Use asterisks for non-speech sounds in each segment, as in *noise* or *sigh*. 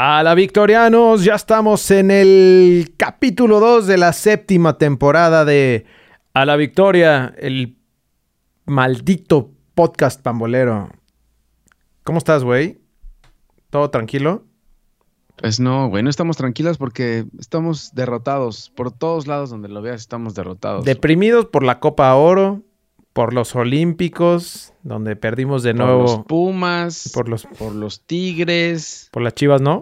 A la Victorianos, ya estamos en el capítulo 2 de la séptima temporada de A la Victoria, el maldito podcast pambolero. ¿Cómo estás, güey? ¿Todo tranquilo? Pues no, güey, no estamos tranquilas porque estamos derrotados. Por todos lados donde lo veas estamos derrotados. Deprimidos por la Copa Oro, por los Olímpicos, donde perdimos de nuevo. Por los Pumas, por los, por los Tigres. Por las Chivas, ¿no?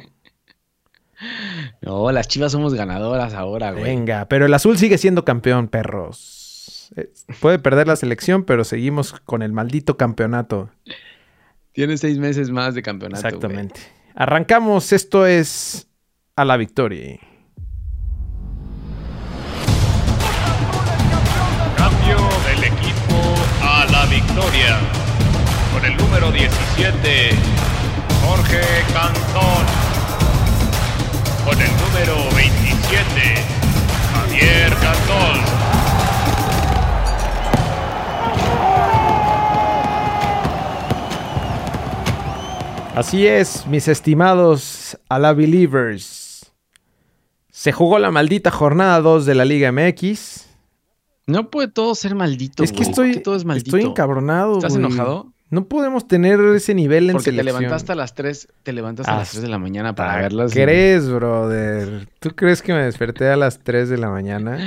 No, las Chivas somos ganadoras ahora, güey. Venga, pero el azul sigue siendo campeón, perros. Puede perder la selección, pero seguimos con el maldito campeonato. Tiene seis meses más de campeonato. Exactamente. Arrancamos, esto es a la victoria. El número 17, Jorge Cantón. Con el número 27, Javier Cantón. Así es, mis estimados a la Believers. Se jugó la maldita jornada 2 de la Liga MX. No puede todo ser maldito. Es que estoy, todo es maldito? estoy encabronado. ¿Estás enojado? No podemos tener ese nivel en Porque te levantaste a las 3, te levantaste a las 3 de la mañana para verlas. ¿Qué crees, brother? ¿Tú crees que me desperté a las 3 de la mañana?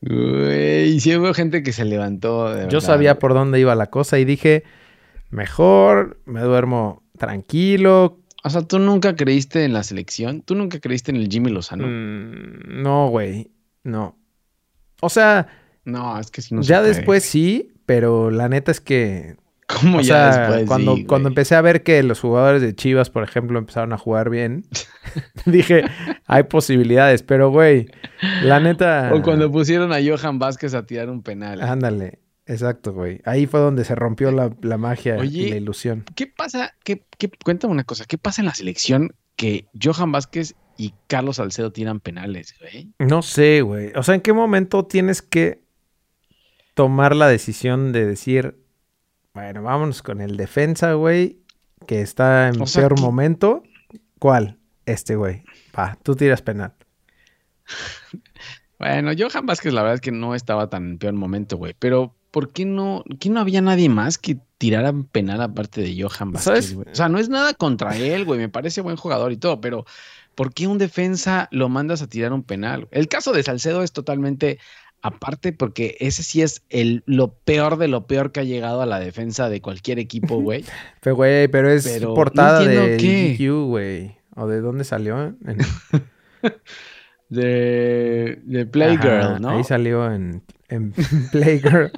Güey, sí hubo gente que se levantó. Yo sabía por dónde iba la cosa y dije, mejor, me duermo tranquilo. O sea, ¿tú nunca creíste en la selección? ¿Tú nunca creíste en el Jimmy Lozano? Mm, no, güey, no. O sea... No, es que si no Ya después sí, pero la neta es que... *laughs* ¿Cómo ya después? Cuando, cuando empecé a ver que los jugadores de Chivas, por ejemplo, empezaron a jugar bien, *laughs* dije, hay posibilidades, pero güey, la neta... O cuando pusieron a Johan Vázquez a tirar un penal. Ándale. Exacto, güey. Ahí fue donde se rompió la, magia y la ilusión. ¿Qué pasa? ¿Qué, cuéntame una cosa. ¿Qué pasa en la selección que Johan Vázquez y Carlos Salcedo tiran penales, güey? No sé, güey. O sea, ¿en qué momento tienes que tomar la decisión de decir, bueno, vámonos con el defensa, güey, que está en peor momento? ¿Cuál? Este, güey. Va, tú tiras penal. *laughs* bueno, Johan Vázquez, la verdad es que no estaba tan en peor momento, güey. Pero ¿por qué no, qué no había nadie más que tirara penal aparte de Johan Vázquez, güey? O sea, no es nada contra él, güey, me parece buen jugador y todo, pero ¿por qué un defensa lo mandas a tirar un penal? El caso de Salcedo es totalmente aparte porque ese sí es el, lo peor de lo peor que ha llegado a la defensa de cualquier equipo, *laughs* güey. pero, güey, pero es portada de GQ, güey. ¿O de dónde salió? *laughs* de, de Playgirl, ¿no? Ahí salió en, en *laughs* Playgirl.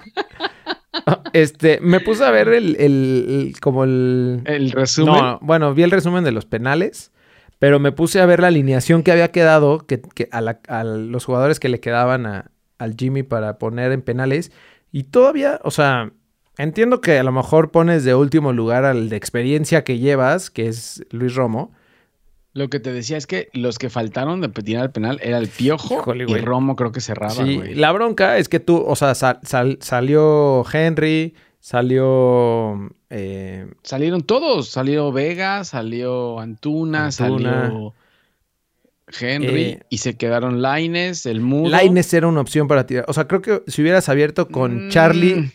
Este, me puse a ver el, el, como el... El resumen. No, bueno, vi el resumen de los penales, pero me puse a ver la alineación que había quedado, que, a, los jugadores que le quedaban a, al Jimmy para poner en penales, y todavía, o sea, entiendo que a lo mejor pones de último lugar al de experiencia que llevas, que es Luis Romo, lo que te decía es que los que faltaron de tirar al penal era el Piojo y Romo creo que cerraba, sí, La bronca es que tú, o sea, salió Henry, salió... Eh, Salieron todos, salió Vega, salió Antuna, salió Henry eh, y se quedaron Laines, el Mudo. Laines era una opción para tirar. O sea, creo que si hubieras abierto con mm. Charlie,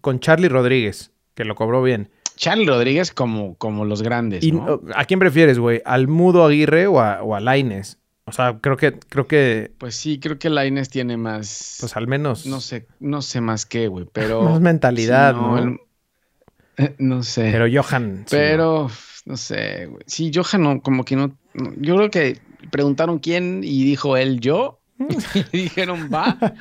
con Charlie Rodríguez, que lo cobró bien Charlie Rodríguez como, como los grandes. ¿A quién prefieres, güey? ¿Al Mudo Aguirre o a, o Laines? O sea, creo que, creo que. Pues sí, creo que Laines tiene más. Pues al menos. No sé, no sé más qué, güey. Pero. *laughs* Más mentalidad, ¿no? *laughs* no sé. Pero Johan. Pero, no. sé, güey. Sí, Johan no, como que no, Yo creo que preguntaron quién y dijo él yo. *laughs* y dijeron va. *laughs*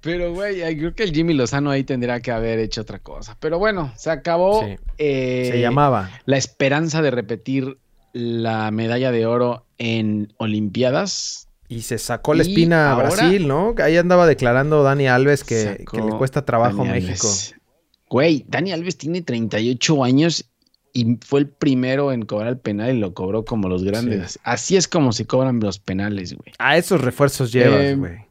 Pero, güey, creo que el Jimmy Lozano ahí tendría que haber hecho otra cosa. Pero bueno, se acabó. Eh, se llamaba. La esperanza de repetir la medalla de oro en Olimpiadas. Y se sacó la espina a Brasil, ¿no? Ahí andaba declarando Dani Alves que, le cuesta trabajo a México. Güey, Dani Alves tiene 38 años y fue el primero en cobrar el penal y lo cobró como los grandes. Así es como se cobran los penales, güey. A esos refuerzos llevas, em, güey.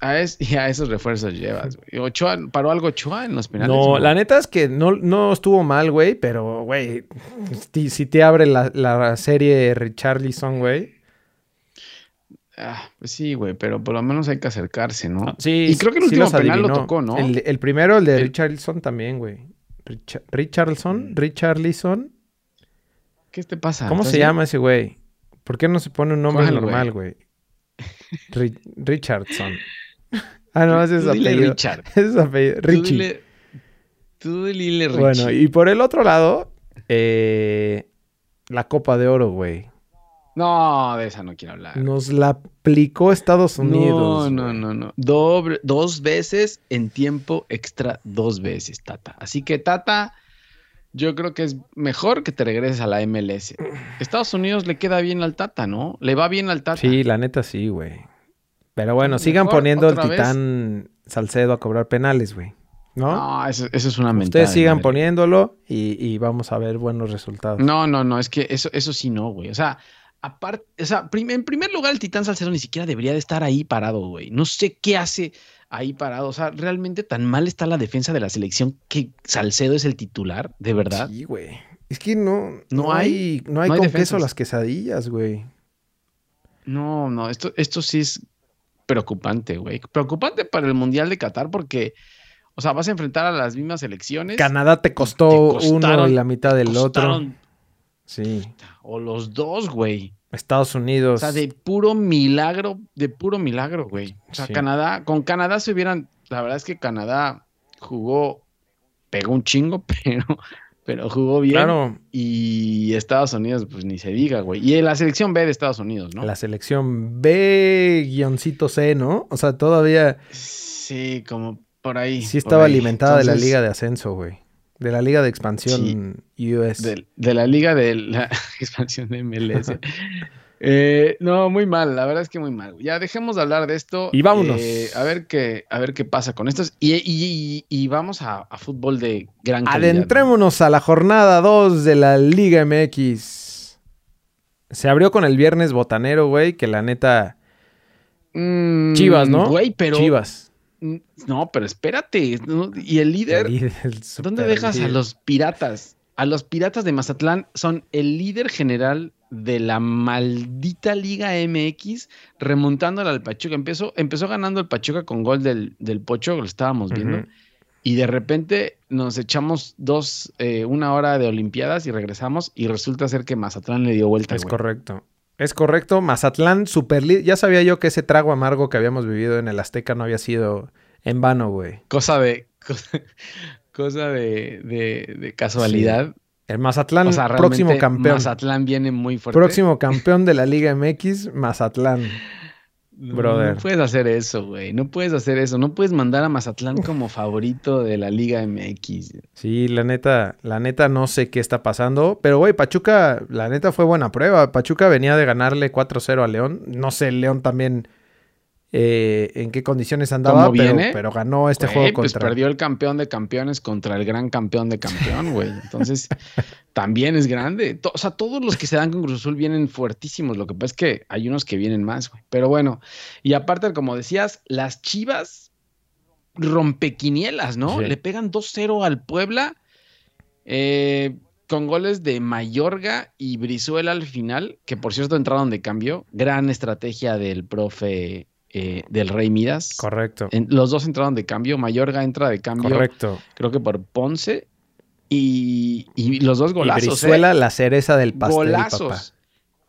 A es, *laughs* y a esos refuerzos llevas, güey. Ochoa, ¿paró algo Ochoa en los penales? No, la neta es que no, no estuvo mal, güey, pero, güey, si, si te abre la, la serie Richarlison, güey. Ah, pues sí, güey, pero por lo menos hay que acercarse, ¿no? Sí, y creo que el sí último penal lo tocó, ¿no? El, el primero, el de El- Richarlison también, güey. Richa- Richarlison, Richarlison. ¿Qué te pasa? ¿Cómo ¿Estás se bien? llama ese güey? ¿Por qué no se pone un nombre ¿Cuál, normal, güey? Ri- Richardson. ah, no, ese es Tú apellido. Richard. *laughs* Ese es apellido. Tú Richie. dile, tú dile Richie. Bueno, y por el otro lado, eh, la Copa de Oro, güey. No, de esa no quiero hablar. Nos la aplicó Estados Unidos. No, no, no, no. Doble- dos veces en tiempo extra, dos veces, Tata. Así que, Tata, yo creo que es mejor que te regreses a la MLS. Estados Unidos le queda bien al Tata, ¿no? Le va bien al Tata. Sí, la neta sí, güey. Pero bueno, sigan poniendo vez. titán Salcedo a cobrar penales, güey. ¿No? No, eso, eso es una mentada. Ustedes de sigan madre. poniéndolo y, y vamos a ver buenos resultados. No, no, no, es que eso, eso sí no, güey. O sea, aparte, o sea, prim- en primer lugar, el Titán Salcedo ni siquiera debería de estar ahí parado, güey. No sé qué hace ahí parado. O sea, realmente tan mal está la defensa de la selección que Salcedo es el titular, de verdad. Sí, güey. Es que no, No no hay, no hay no hay con queso las quesadillas, güey. No, no, esto, esto sí es preocupante, güey. Preocupante para el Mundial de Qatar porque, o sea, vas a enfrentar a las mismas selecciones. Canadá te costó Te costaron- uno y la mitad del otro. Sí. O los dos, güey. Estados O Unidos. sea, de puro milagro, de puro milagro, güey. O sea, Sí. Canadá, con Canadá se hubieran, la verdad es que Canadá jugó, pegó un chingo, *laughs* pero, pero jugó bien. Claro, Y Estados Unidos, pues ni se diga, güey. Y la selección B de Estados Unidos, ¿no? la selección B-C, ¿no? O sea, todavía Sí, como por ahí. sí estaba ahí. alimentada de la liga de ascenso, güey. De la liga de expansión US. De, de la liga de la *laughs* expansión de MLS. Eh, no, muy mal, la verdad es que muy mal. Ya dejemos de hablar de esto. Y vámonos. eh, a ver qué, a ver qué pasa con estos. Y, y- y- y vamos a, a fútbol de gran calidad. Adentrémonos a la jornada 2 de la Liga MX. Se abrió con el viernes botanero, güey, que la neta. Mm, Chivas, ¿no? Güey, pero. Chivas. No, pero espérate. ¿no? Y el líder. El líder, el ¿Dónde dejas a los piratas? A los piratas de Mazatlán son el líder general de la maldita Liga MX, remontándola al Pachuca. Empezó, empezó ganando el Pachuca con gol del, del Pocho, lo estábamos viendo. Y de repente nos echamos dos, eh, una hora de Olimpiadas y regresamos. Y resulta ser que Mazatlán le dio vuelta. Es güey. correcto. Es correcto. Mazatlán, super líder. Ya sabía yo que ese trago amargo que habíamos vivido en el Azteca no había sido en vano, güey. Cosa de. Cosa, *laughs* cosa de, de- de casualidad. El Mazatlán, O sea, próximo campeón. Mazatlán viene muy fuerte. Próximo campeón de la Liga MX, Mazatlán. Brother. No puedes hacer eso, güey. No puedes hacer eso. No puedes mandar a Mazatlán como favorito de la Liga MX. Sí, la neta, la neta no sé qué está pasando. Pero, güey, Pachuca, la neta fue buena prueba. Pachuca venía de ganarle 4-0 a León. No sé, León también eh, en qué condiciones andaba, ¿Cómo pero, pero ganó este juego pues contra. perdió el campeón de campeones contra el gran campeón de campeón, güey. Entonces, *laughs* también es grande. O sea, todos los que se dan con Cruz Azul vienen fuertísimos. Lo que pasa es que hay unos que vienen más, güey. Pero bueno, y aparte, como decías, las Chivas rompequinielas, ¿no? Sí. Le pegan 2-0 al Puebla. eh, con goles de Mayorga y Brizuela al final, que por cierto entraron de cambio. Gran estrategia del profe eh, del Rey Midas. Correcto, En- los dos entraron de cambio. Mayorga entra de cambio, correcto. creo que por Ponce. Y, y los dos y golazos. Brizuela, ¿eh? la cereza del pastel, golazos. papá.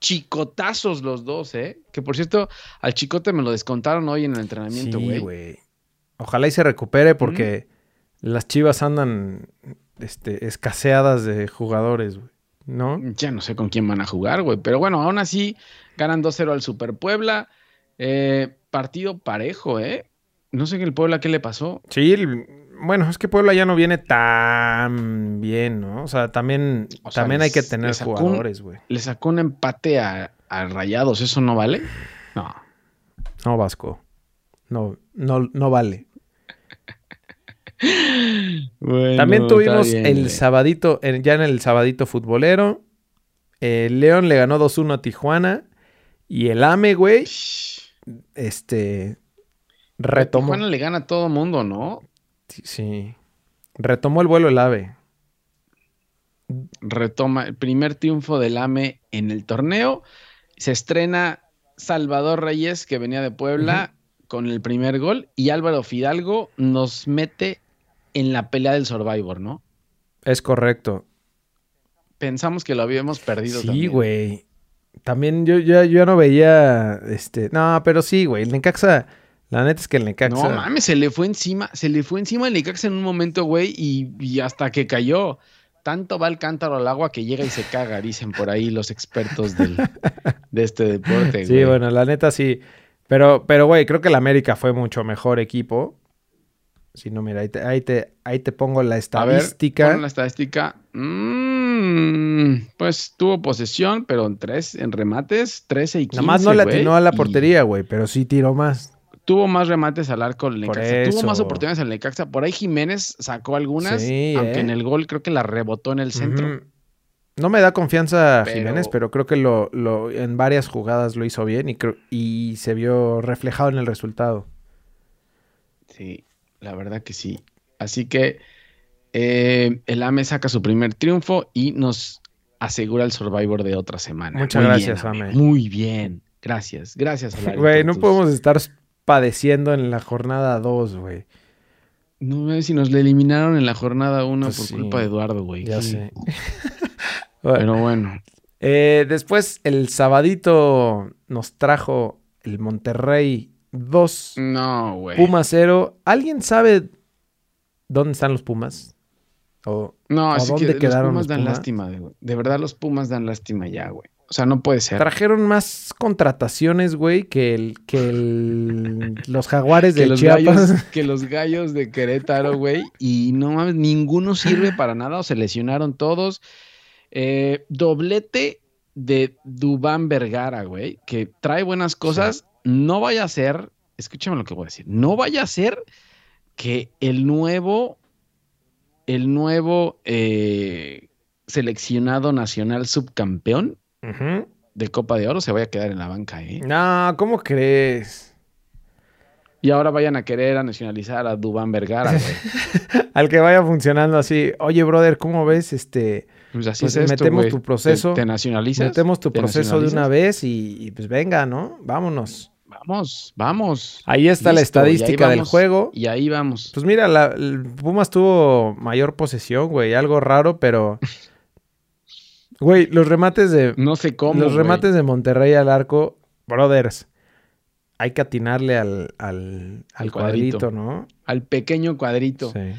Chicotazos los dos, ¿eh? Que por cierto, al chicote me lo descontaron hoy en el entrenamiento, Sí, güey. güey. Ojalá y se recupere porque las chivas andan este, escaseadas de jugadores, güey. ¿No? ya no sé con quién van a jugar, güey. Pero bueno, aún así, ganan 2-0 al Super Puebla. Eh, partido parejo, ¿eh? No sé qué el Puebla qué le pasó. Sí, el- bueno, es que Puebla ya no viene tan bien, ¿no? O sea, también, O sea, también hay que tener jugadores, güey. Le sacó un empate a, a Rayados, ¿eso no vale? No. No, Vasco. No, no, no vale. *laughs* También tuvimos el sabadito, ya en el sabadito futbolero. León le ganó 2-1 a Tijuana. Y el AME, güey, este, Retomó. Tijuana le gana a todo mundo, ¿no? Sí. Retomó el vuelo el AVE. Retoma el primer triunfo del AME en el torneo. Se estrena Salvador Reyes, que venía de Puebla, con el primer gol. Y Álvaro Fidalgo nos mete en la pelea del Survivor, ¿no? Es correcto. Pensamos que lo habíamos perdido. Sí, güey. También yo, yo, yo no veía, este, no, pero sí, güey, el Necaxa, la neta es que el Necaxa... No mames, se le fue encima, se le fue encima el Necaxa en un momento, güey, y, y hasta que cayó. Tanto va el cántaro al agua que llega y se caga, dicen por ahí los expertos del, *laughs* de este deporte, Sí, bueno, la neta sí. Pero, pero, güey, creo que el América fue mucho mejor equipo. Si no, mira, ahí te, ahí te, ahí te pongo la estadística. A ver, pon la estadística. Mm, pues tuvo posesión, pero en tres, en remates, 13 y 15. Nada más no le atinó a la portería, güey, pero sí tiró más. Tuvo más remates al arco el Necaxa. Tuvo más oportunidades al Necaxa. Por ahí Jiménez sacó algunas, sí, aunque eh. en el gol creo que la rebotó en el centro. Uh -huh. No me da confianza pero... Jiménez, pero creo que lo, lo, en varias jugadas lo hizo bien y, y se vio reflejado en el resultado. Sí, la verdad que sí. Así que eh, el AME saca su primer triunfo y nos asegura el Survivor de otra semana. Muchas Muy gracias, bien, AME. Muy bien. Gracias, gracias. Güey, no tus... podemos estar padeciendo en la jornada 2, güey. No sé si nos le eliminaron en la jornada 1 pues por sí. culpa de Eduardo, güey. Ya sí. sé. *laughs* Pero bueno. Eh, después, el sabadito nos trajo el Monterrey 2. No, güey. Puma 0. ¿Alguien sabe dónde están los Pumas? ¿O, no, ¿o así dónde que quedaron los Pumas los dan lástima, güey. De verdad, los Pumas dan lástima ya, güey. O sea, no puede ser. Trajeron más contrataciones, güey, que el, que el, *laughs* los jaguares de que los Chiapas. Gallos, *laughs* que los gallos de Querétaro, güey. Y no mames, ninguno sirve para nada. O se lesionaron todos. Eh, doblete de Dubán Vergara, güey. Que trae buenas cosas. No vaya a ser. Escúchame lo que voy a decir. No vaya a ser que el nuevo. El nuevo eh, seleccionado nacional subcampeón Uh -huh. de Copa de Oro se vaya a quedar en la banca, ¿eh? No, ¿cómo crees? Y ahora vayan a querer a nacionalizar a Dubán Vergara, güey. *laughs* Al que vaya funcionando así. Oye, brother, ¿cómo ves? Este. Pues así pues es metemos tu proceso. ¿Te, te nacionalizas? Metemos tu ¿Te proceso de una vez y, y, pues venga, ¿no? Vámonos. Vamos, vamos. Ahí está Listo, la estadística vamos, del juego. Y ahí vamos. Pues mira, la, Pumas tuvo mayor posesión, güey. Algo raro, pero. *laughs* Güey, los remates de. No sé cómo. Los remates de Monterrey al arco, brothers. Hay que atinarle al, al, al cuadrito, cuadrito, ¿no? Al pequeño cuadrito. Sí.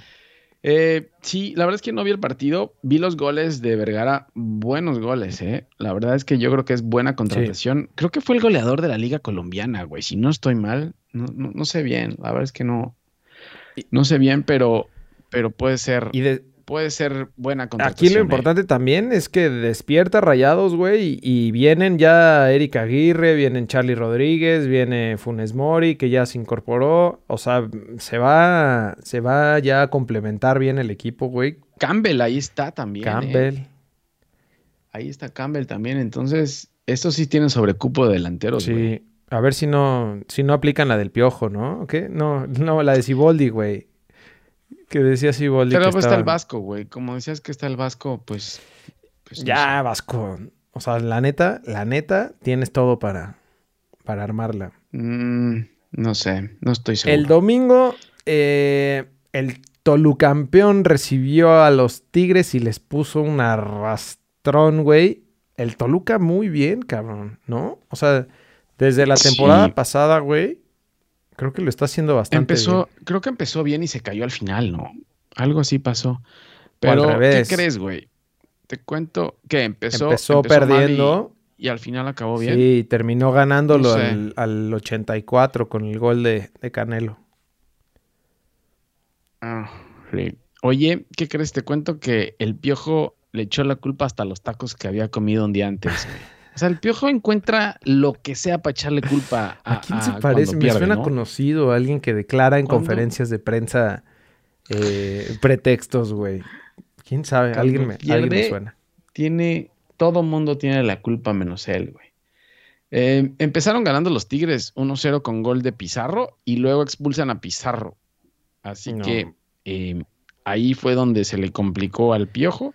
Eh, sí, la verdad es que no vi el partido. Vi los goles de Vergara. Buenos goles, ¿eh? La verdad es que yo creo que es buena contratación. Sí. Creo que fue el goleador de la Liga Colombiana, güey. Si no estoy mal, no, no, no sé bien. La verdad es que no. No sé bien, pero, pero puede ser. Y de, puede ser buena contratación. Aquí lo importante eh. también es que despierta Rayados, güey, y, y, vienen ya Eric Aguirre, vienen Charlie Rodríguez, viene Funes Mori, que ya se incorporó. O sea, se va, se va ya a complementar bien el equipo, güey. Campbell ahí está también. Campbell. Eh. Ahí está Campbell también. Entonces, estos sí tienen sobrecupo de delanteros, Sí. güey. A ver si no, si no aplican la del piojo, ¿no? ¿Qué? No, no, la de Siboldi, güey. Que decía Siboldi. Pero que pues estaba... está el Vasco, güey. Como decías que está el Vasco, pues. pues ya, no sé. Vasco. O sea, la neta, la neta, tienes todo para, para armarla. Mm, no sé, no estoy seguro. El domingo, eh, el Tolucampeón recibió a los Tigres y les puso un arrastrón, güey. El Toluca muy bien, cabrón, ¿no? O sea, desde la temporada sí. pasada, güey, creo que lo está haciendo bastante empezó, bien. Creo que empezó bien y se cayó al final, ¿no? Algo así pasó. Pero, ¿qué crees, güey? Te cuento que empezó, empezó, empezó perdiendo. Y, y, al final acabó bien. Sí, terminó ganándolo no sé. al, al, 84 con el gol de, de Canelo. Ah, sí. Oye, ¿qué crees? Te cuento que el piojo le echó la culpa hasta los tacos que había comido un día antes. O sea, el piojo encuentra lo que sea para echarle culpa *laughs* a. ¿A quién se parece? Pierde, Me suena ¿no? conocido, alguien que declara en ¿Cuándo? conferencias de prensa eh, pretextos, güey. ¿Quién sabe? Alguien me, pierde, alguien me, suena. Tiene. Todo mundo tiene la culpa menos él, güey. Eh, empezaron ganando los Tigres 1-0 con gol de Pizarro y luego expulsan a Pizarro. Así que eh, ahí fue donde se le complicó al Piojo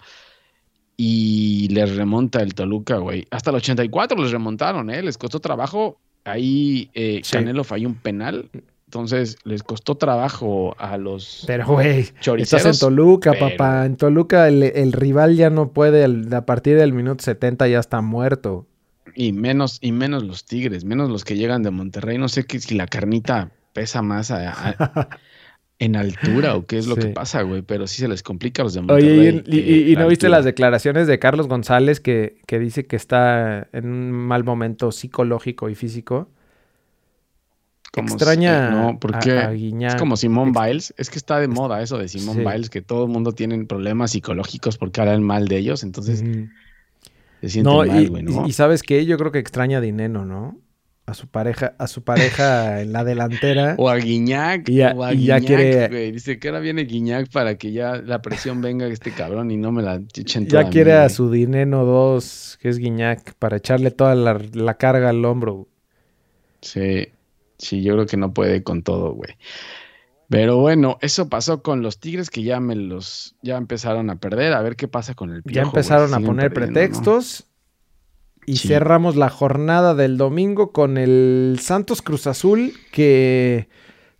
y les remonta el Toluca, güey. Hasta el 84 les remontaron, ¿eh? Les costó trabajo. Ahí eh, Canelo falló un penal. Entonces les costó trabajo a los. Pero, güey, estás en Toluca, papá. En Toluca el, rival ya no puede. a partir del minuto 70 ya está muerto. Y menos, y menos los Tigres, menos los que llegan de Monterrey. No sé si la carnita pesa más *laughs* en altura o qué es lo que pasa, güey, pero sí se les complica a los de Monterrey. Oye, y, no viste las declaraciones de Carlos González que, que, dice que está en un mal momento psicológico y físico? Extraña no, porque es como Simón Biles, es que está de moda eso de Simón Biles, que todo el mundo tiene problemas psicológicos porque hablan mal de ellos, entonces se siente mal, güey, ¿no? Y, sabes qué, yo creo que extraña a Dineno, ¿no? A su pareja, a su pareja *laughs* en la delantera. O a Guiñac. Y, o a ya quiere. Dice que ahora viene Guiñac para que ya la presión venga este cabrón y no me la echen toda Ya quiere a su Dineno 2, que es Guiñac, para echarle toda la, carga al hombro. Sí, sí, yo creo que no puede con todo, güey. Pero bueno, eso pasó con los Tigres que ya me los, ya empezaron a perder. A ver qué pasa con el Ya empezaron a poner pretextos. Y cerramos la jornada del domingo con el Santos Cruz Azul que,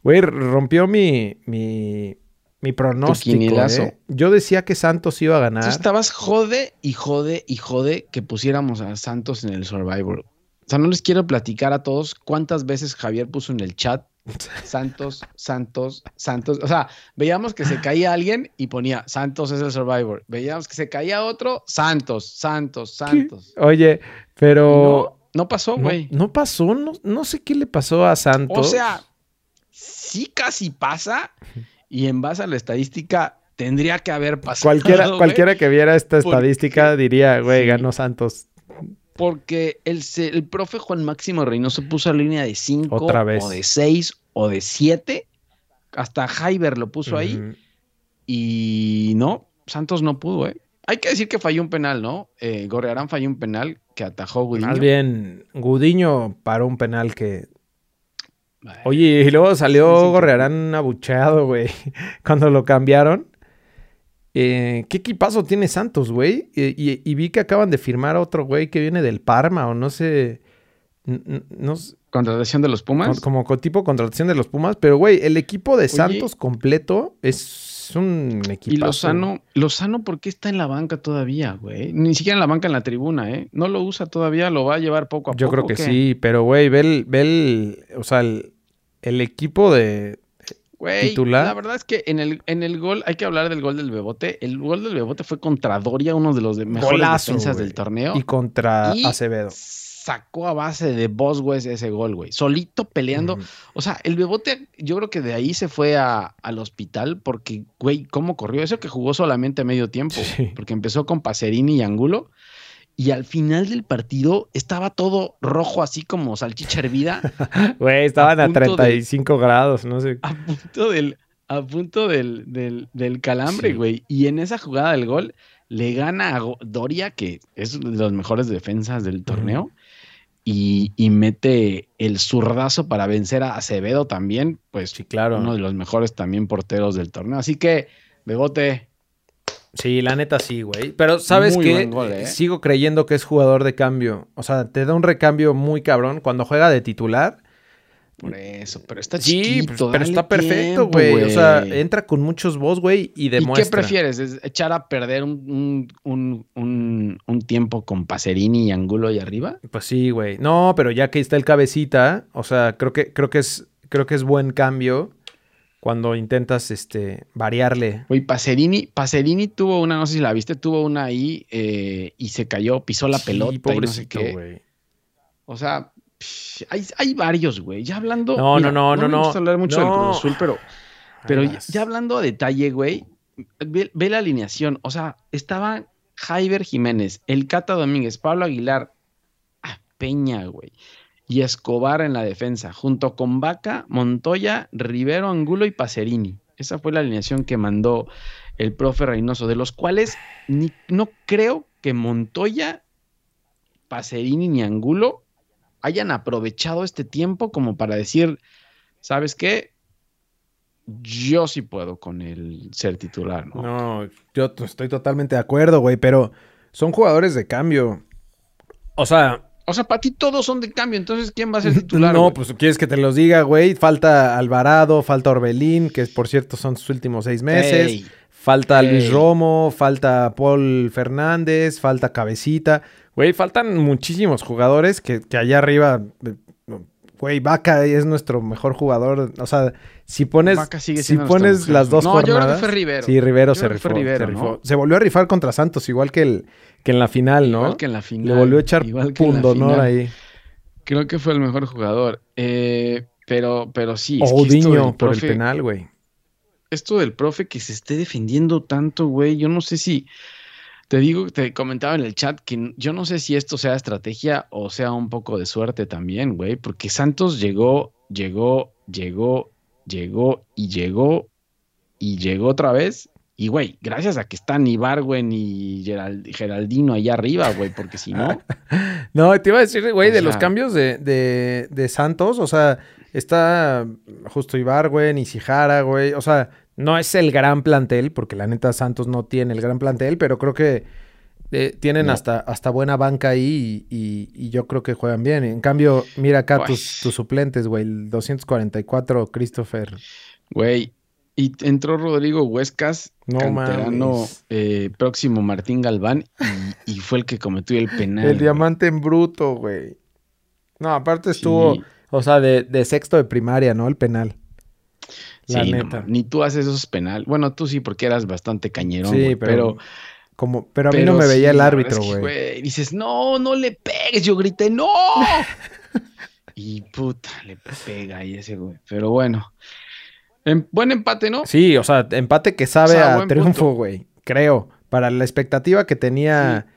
güey, rompió mi, mi, mi pronóstico. ¿eh? Yo decía que Santos iba a ganar. Tú estabas jode y jode y jode que pusiéramos a Santos en el Survivor. O sea, no les quiero platicar a todos cuántas veces Javier puso en el chat Santos, Santos, Santos. O sea, veíamos que se caía alguien y ponía Santos es el Survivor. Veíamos que se caía otro, Santos, Santos, Santos. Oye, pero. No, pasó, güey. No, pasó, no, sé qué le pasó a Santos. O sea, sí casi pasa y en base a la estadística tendría que haber pasado. Cualquiera, cualquiera que viera esta estadística diría, güey, ganó Santos. Porque el, el profe Juan Máximo Reynoso puso la línea de 5 o de 6 o de 7. Hasta Jaiber lo puso ahí. Y no, Santos no pudo, ¿eh? Hay que decir que falló un penal, ¿no? Eh, Gorrearán falló un penal que atajó Gudiño. Más bien, Gudiño paró un penal que. Oye, y luego salió Gorrearán abucheado, güey. *laughs* Cuando lo cambiaron. Eh, ¿Qué equipazo tiene Santos, güey? Y, vi que acaban de firmar a otro güey que viene del Parma o no sé. No, ¿Contratación de los Pumas? Como, tipo contratación de los Pumas. Pero, güey, el equipo de Santos completo es un equipo. Y Lozano, Lozano, ¿por qué está en la banca todavía, güey? Ni siquiera en la banca en la tribuna, ¿eh? No lo usa todavía, lo va a llevar poco a poco. Yo creo que sí, pero, güey, ve el, ve el, o sea, el equipo de, Güey, la verdad es que en el, en el gol, hay que hablar del gol del Bebote. El gol del Bebote fue contra Doria, uno de los mejores defensas del torneo. Y contra Acevedo. Sacó a base de Boswes ese gol, güey. Solito peleando. O sea, el Bebote, yo creo que de ahí se fue al hospital porque, güey, ¿cómo corrió? Eso que jugó solamente medio tiempo. Porque empezó con Pacerini y Angulo y al final del partido estaba todo rojo, así como salchicha hervida. *laughs* Güey, estaban a, 35 grados, no sé. A punto del, a punto del, del, calambre, güey. Y en esa jugada del gol le gana a Doria, que es de los mejores defensas del torneo, y, y, mete el zurdazo para vencer a Acevedo también, pues sí, claro. uno de los mejores también porteros del torneo. Así que, Bebote, Sí, la neta sí, güey. Pero sabes que ¿eh? sigo creyendo que es jugador de cambio. O sea, te da un recambio muy cabrón cuando juega de titular. Por eso, pero está sí, chiquito, pero está perfecto, güey. O sea, entra con muchos voz, güey, y demuestra. ¿Y qué prefieres? ¿Es echar a perder un, un, un, un, tiempo con Pacerini y Angulo ahí arriba? Pues sí, güey. No, pero ya que está el cabecita, o sea, creo que, creo que es, creo que es buen cambio cuando intentas este, variarle. Güey, Pacerini, Pacerini tuvo una, no sé si la viste, tuvo una ahí eh, y se cayó, pisó la pelota pobrecito, y no sé O sea, hay, varios, güey. Ya hablando. No, no, no, no, no. hablar mucho del Cruz Azul, pero, pero ya, hablando a detalle, güey, ve, la alineación. O sea, estaba Jaiber Jiménez, el Cata Domínguez, Pablo Aguilar, ah, Peña, güey y Escobar en la defensa, junto con Vaca, Montoya, Rivero, Angulo y Pacerini. Esa fue la alineación que mandó el profe Reynoso, de los cuales no creo que Montoya, Pacerini ni Angulo hayan aprovechado este tiempo como para decir, ¿sabes qué? Yo sí puedo con el ser titular, ¿no? No, yo estoy totalmente de acuerdo, güey, pero son jugadores de cambio. O sea, o sea, para ti todos son de cambio, entonces ¿quién va a ser titular? *laughs* No, pues quieres que te los diga, güey. Falta Alvarado, falta Orbelín, que por cierto son sus últimos seis meses. falta Luis Romo, falta Paul Fernández, falta Cabecita. Güey, faltan muchísimos jugadores que, que allá arriba. Güey, Vaca es nuestro mejor jugador. O sea, si pones, si pones las dos no, Yo creo que fue Rivero. Sí, Rivero, se, rifó, se Se volvió a rifar contra Santos, igual que el, que en la final, ¿no? Igual que en la final. Le volvió a echar pundonor ahí. Creo que fue el mejor jugador. Eh, pero, pero sí. Oudiño por el penal, güey. Esto del profe que se esté defendiendo tanto, güey. Yo no sé si. Te digo, te comentaba en el chat que yo no sé si esto sea estrategia o sea un poco de suerte también, güey. Porque Santos llegó, llegó, llegó, llegó y llegó y llegó otra vez y, güey, gracias a que están Ibargüen y Geraldino allá arriba, güey, porque si no. *laughs* no, te iba a decir, güey, de los cambios de, de, de, Santos, o sea, está justo Ibargüen y Sijara, güey. O sea, no es el gran plantel, porque la neta Santos no tiene el gran plantel, pero creo que eh, tienen hasta, hasta buena banca ahí y, y, yo creo que juegan bien. En cambio, mira acá tus, tus suplentes, güey, el 244 Christopher. Güey, y entró Rodrigo Huescas, no canterano eh, próximo Martín Galván, y, fue el que cometió el penal. El diamante en bruto, güey. No, aparte estuvo, o sea, de, sexto de primaria, ¿no? El penal. La neta. ni tú haces esos penal. Bueno, tú sí, porque eras bastante cañerón. Sí, pero, como, pero a mí no me veía el árbitro, güey. dices, no, no le pegues. Yo grité, no. *laughs* y puta, le pega ahí ese güey. Pero bueno. Em, buen empate, ¿no? Sí, o sea, empate que sabe a triunfo, güey. Creo. Para la expectativa que tenía,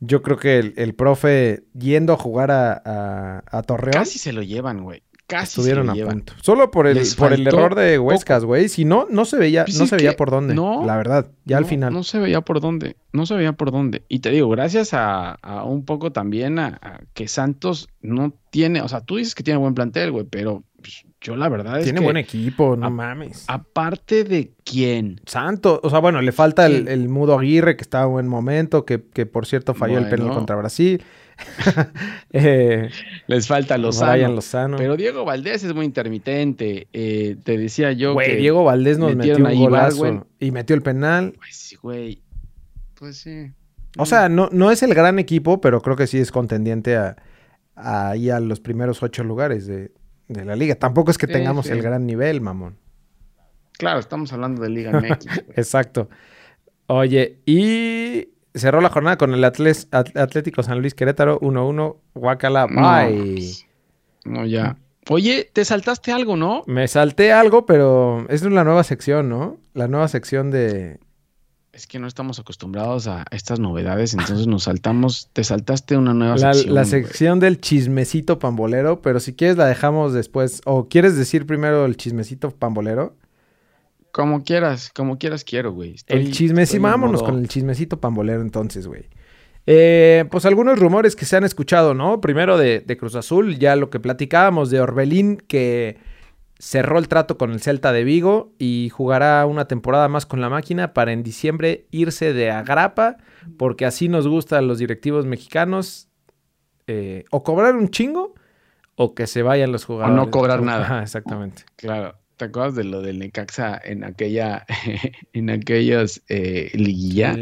yo creo que el, profe yendo a jugar a, a, Torreón. Casi se lo llevan, güey. Casi estuvieron a punto. Solo por el, por el error de Huescas, güey. Si no, no se veía, pues no se veía por dónde. No, la verdad, ya al final. No se veía por dónde. No se veía por dónde. Y te digo, gracias a, un poco también a, a, que Santos no tiene. O sea, tú dices que tiene buen plantel, güey, pero pues, yo la verdad es Tiene buen equipo, no mames. Aparte de quién. Santo. O sea, bueno, le falta el, Mudo Aguirre, que estaba en buen momento, que, por cierto falló el penal contra Brasil. *laughs* Eh, Les falta Lozano. Lozano. Pero Diego Valdés es muy intermitente. Eh, te decía yo güey, Diego Valdés nos metió un golazo y metió el penal. Pues sí, güey. Pues sí. O sea, no, no es el gran equipo, pero creo que sí es contendiente a, a, a los primeros ocho lugares de, de la liga. Tampoco es que tengamos el gran nivel, mamón. Claro, estamos hablando de Liga *laughs* MX. Exacto. Oye, y cerró la jornada con el Atlético San Luis Querétaro 1-1. Guacala, bye. Pues, no, ya. Oye, te saltaste algo, ¿no? Me salté algo, pero es una nueva sección, ¿no? La nueva sección de, es que no estamos acostumbrados a estas novedades, entonces nos saltamos, te saltaste una nueva la, sección. La sección del chismecito pambolero, pero si quieres la dejamos después. ¿O quieres decir primero el chismecito pambolero? Como quieras, como quieras quiero, güey. el chismecito, vámonos con el chismecito pambolero entonces, güey. Eh, pues algunos rumores que se han escuchado, ¿no? Primero de, de Cruz Azul, ya lo que platicábamos de Orbelín, que cerró el trato con el Celta de Vigo y jugará una temporada más con la máquina para en diciembre irse de agrapa, porque así nos gustan los directivos mexicanos, eh, o cobrar un chingo o que se vayan los jugadores. O no cobrar nada. exactamente. Claro. ¿Te acuerdas de lo del Necaxa en aquella, *laughs* en aquellos eh, liguilla?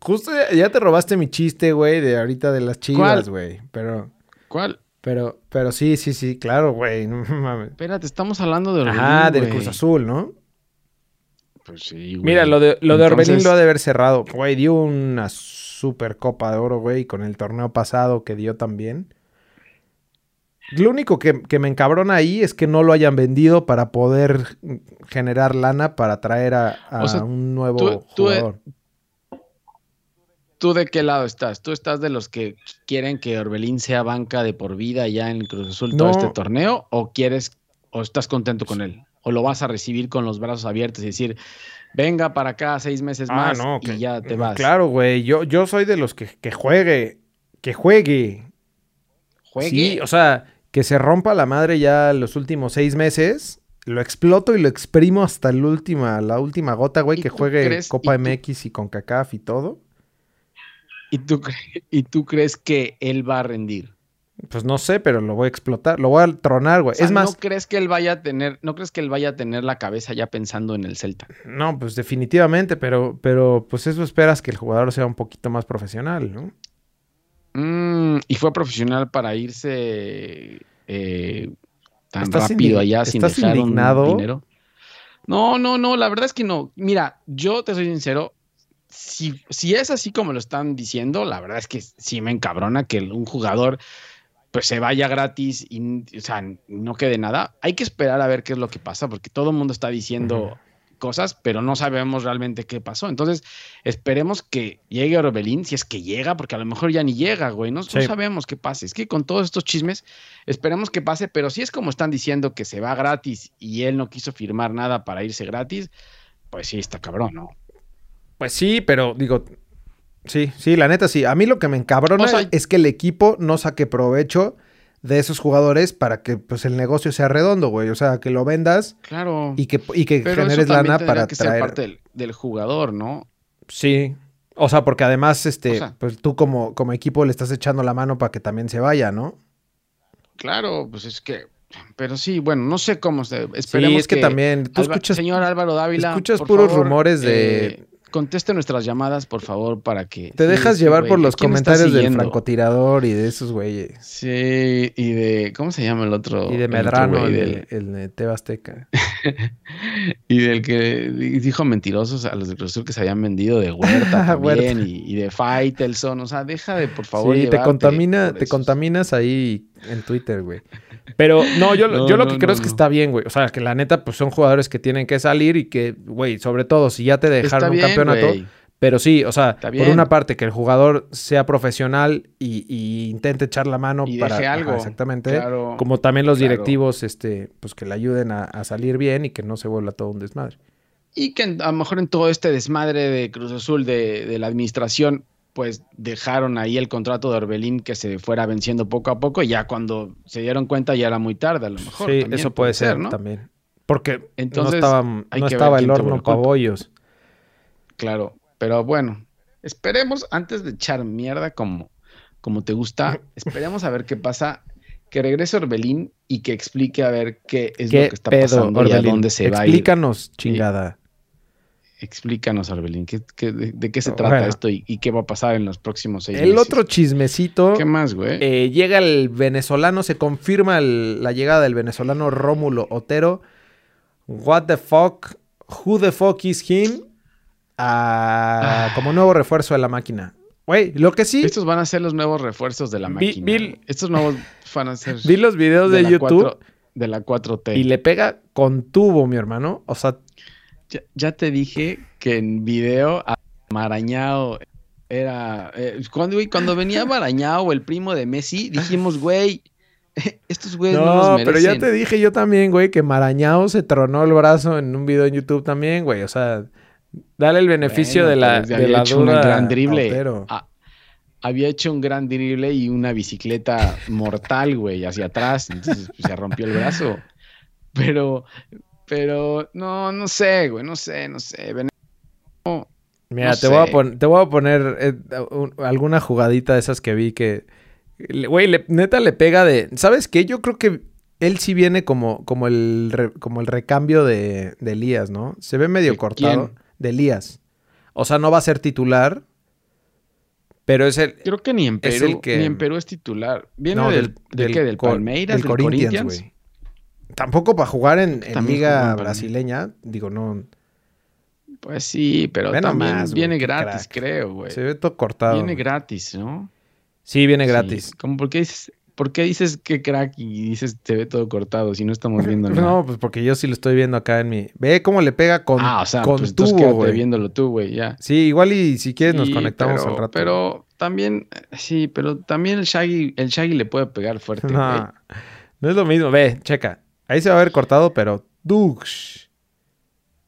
Justo ya, te robaste mi chiste, güey, de ahorita de las chivas, güey. Pero. ¿Cuál? Pero, pero sí, sí, sí, claro, güey. *laughs* No mames. Espérate, estamos hablando de Orbelín. Ah, del Cruz Azul, ¿no? Pues sí, güey. Mira, lo de, lo de Orbelín lo ha de haber cerrado. Güey, dio una super copa de oro, güey, con el torneo pasado que dio también. Lo único que, que, me encabrona ahí es que no lo hayan vendido para poder generar lana para traer a, un nuevo jugador. ¿Tú de qué lado estás? ¿Tú estás de los que quieren que Orbelín sea banca de por vida ya en Cruz Azul todo este torneo? ¿O quieres, o estás contento con él? ¿O lo vas a recibir con los brazos abiertos y decir, venga para acá seis meses ah, más y ya te vas? Claro, güey. Yo, yo soy de los que, que juegue, que juegue. juegue. Sí, o sea, que se rompa la madre ya los últimos seis meses. Lo exploto y lo exprimo hasta el última, la última gota, güey, ¿Y que juegue crees- Copa y tú- MX y con CACAF y todo. ¿Y, tú, ¿Y tú crees que él va a rendir? Pues no sé, pero lo voy a explotar, lo voy a tronar, güey. O sea, es más, ¿no crees que él vaya a tener, no crees que él vaya a tener la cabeza ya pensando en el Celta? no, pues definitivamente, pero, pero pues eso esperas que el jugador sea un poquito más profesional, ¿no? Mm, y fue profesional para irse eh, tan ¿Estás rápido allá sin estás dejar un dinero. No, no, no, la verdad es que no. Mira, yo te soy sincero, si, si es así como lo están diciendo, la verdad es que sí me encabrona que un jugador pues se vaya gratis y o sea, no quede nada. Hay que esperar a ver qué es lo que pasa, porque todo el mundo está diciendo. Cosas, pero no sabemos realmente qué pasó. Entonces, esperemos que llegue Orbelín, si es que llega, porque a lo mejor ya ni llega, güey. No, sabemos qué pase. Es que con todos estos chismes, esperemos que pase, pero si es como están diciendo que se va gratis y él no quiso firmar nada para irse gratis, pues sí, está cabrón, ¿no? Pues sí, pero digo, sí, sí, la neta sí. A mí lo que me encabrona O sea- es que el equipo no saque provecho de esos jugadores para que pues el negocio sea redondo, güey. O sea, que lo vendas Claro. y que, y que pero eso generes también lana para que ser traer. parte del, del jugador, ¿no? Sí. O sea, porque además, este, O sea- pues tú como, como equipo le estás echando la mano para que también se vaya, ¿no? Claro, pues es que, pero sí, bueno, no sé cómo se. Esperemos sí, es que, también tú Alba- escuchas, señor Álvaro Dávila, escuchas por puros favor, rumores de- eh, conteste nuestras llamadas, por favor, para que. te dejas llevar por ¿a los comentarios del francotirador y de esos güeyes. Sí, y de. ¿Cómo se llama el otro? Y de el Medrano, el, Del- de- el de Tebasteca. *laughs* y del que di- dijo mentirosos a los de Cruz Azul que se habían vendido de Huerta *laughs* Huerta. también y, y de Faitelson. O sea, deja de, por favor, Sí, te contamina, te contaminas ahí en Twitter, güey. Pero no, yo, No, yo lo no, que creo no, es que no. está bien, güey. O sea, que la neta, pues son jugadores que tienen que salir y que, güey, sobre todo si ya te Está dejaron un bien, campeonato. güey. Pero sí, o sea, por una parte, que el jugador sea profesional y, y intente echar la mano Y para. deje ajá, algo. exactamente. Claro. Como también los claro. directivos, este, pues que le ayuden a, a salir bien y que no se vuelva todo un desmadre. Y que a lo mejor en todo este desmadre de Cruz Azul, de, de la administración, pues dejaron ahí el contrato de Orbelín que se fuera venciendo poco a poco. Y ya cuando se dieron cuenta ya era muy tarde, a lo mejor. sí, también eso puede ser, ¿no? también. Porque Entonces, no estaba, no el horno pabollos. Claro, pero bueno, esperemos antes de echar mierda como, como te gusta, *laughs* esperemos a ver qué pasa. Que regrese Orbelín y que explique a ver qué es ¿Qué lo que está pedo, pasando y a Orbelín? dónde se va. Explícanos, chingada. Explícanos, Orbelín, ¿qué, qué- de, de qué se trata Bueno. esto y, y qué va a pasar en los próximos seis El meses? otro chismecito. ¿Qué más, güey? eh, llega el venezolano, se confirma el- la llegada del venezolano Rómulo Otero. What the fuck? Who the fuck is him? Ah, Ah. como nuevo refuerzo de la máquina. Güey, lo que sí, Estos van a ser los nuevos refuerzos de la Vi- máquina. vi-. Estos nuevos van a ser *laughs* vi los videos de, YouTube 4 de la 4T. y le pega con tubo, mi hermano. O sea, Ya, ya te dije que en video Marañao era. eh, cuando, cuando venía *laughs* Marañao, el primo de Messi, dijimos, güey, *laughs* estos güeyes no, no, nos pero merecen. ya te dije yo también, güey, que Marañao se tronó el brazo en un video en YouTube también, güey. O sea, dale el beneficio Bueno, de la, pero de había la hecho un gran drible. Ah, había hecho un gran drible y una bicicleta mortal, güey, hacia atrás. Entonces pues, se rompió el brazo. *laughs* Pero, pero, no, no sé, güey, no sé, no sé. Ven- Mira, No te, voy a te voy a poner eh, un- alguna jugadita de esas que vi que, güey, le- neta le pega de... ¿Sabes qué? Yo creo que él sí viene como, como, el, re- como el recambio de, de Elías, ¿no? Se ve medio ¿De cortado. quién? De Elías. O sea, no va a ser titular, pero es el... Creo que ni en Es Perú, el que- ni en Perú es titular. ¿Viene no, del, ¿de qué? ¿Del Palmeiras? del ¿Del, Corinthians, Corinthians? Tampoco para jugar en, en liga brasileña. Digo, no... Pues sí, pero también viene gratis, crack. creo, güey. Se ve todo cortado. Viene gratis, ¿no? Sí, viene gratis. ¿Cómo, por, qué dices, ¿Por qué dices que crack y dices te ve todo cortado si no estamos viendo *laughs* nada? No, pues porque yo sí lo estoy viendo acá en mi. Ve cómo le pega con, ah, o sea, con pues tubo, güey. viéndolo tú, güey, ya. Sí, igual y si quieres nos conectamos pero, al rato. Pero también, sí, pero también el Shaggy, el Shaggy le puede pegar fuerte, *laughs* güey. no, no es lo mismo. Ve, checa. Ahí se va a ver cortado, pero. Dux.